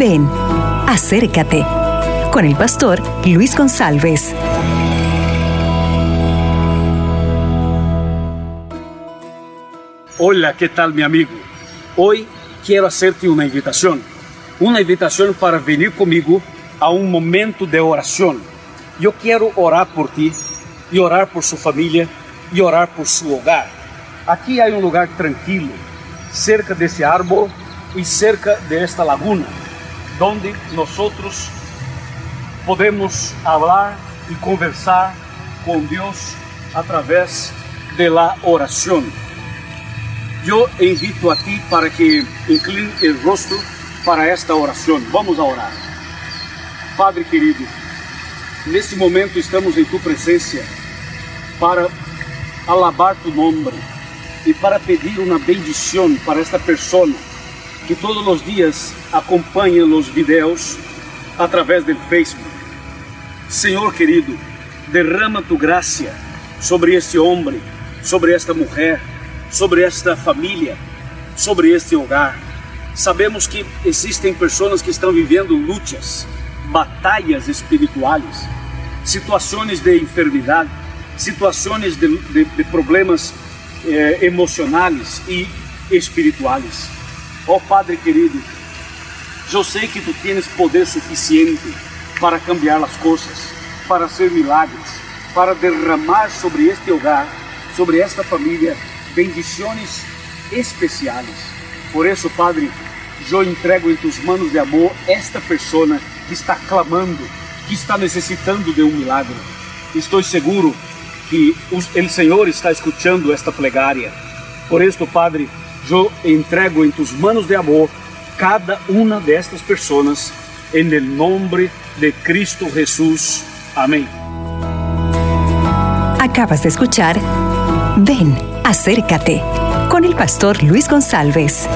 Ven, acércate con el pastor Luis González. Hola, ¿qué tal mi amigo? Hoy quiero hacerte una invitación, una invitación para venir conmigo a un momento de oración. Yo quiero orar por ti y orar por su familia y orar por su hogar. Aquí hay un lugar tranquilo, cerca de ese árbol y cerca de esta laguna, donde nosotros podemos hablar y conversar con Dios a través de la oración. Yo invito a ti para que incline el rostro para esta oración. Vamos a orar. Padre querido, nesse momento estamos em tua presença para alabar tu nome e para pedir uma bendição para esta pessoa que todos os dias acompanha os vídeos através do Facebook. Senhor querido, derrama tu graça sobre este homem, sobre esta mulher, sobre esta família, sobre este hogar. Sabemos que existem pessoas que estão vivendo lutas, batalhas espirituais, situações de enfermidade, situações de, de, de problemas eh, emocionais e espirituais. Ó oh, Padre querido, eu sei que tu tens poder suficiente para cambiar as coisas, para ser milagres, para derramar sobre este hogar, sobre esta família, bendições especiais. Por isso, Padre, eu entrego em tus manos de amor esta pessoa que está clamando, que está necessitando de um milagre. Estou seguro que o Senhor está escutando esta plegária. Por isso, Padre, eu entrego em tus manos de amor cada uma destas pessoas, em nome de Cristo Jesus. Amém. Acabas de escuchar Ven, acércate con el pastor Luis González.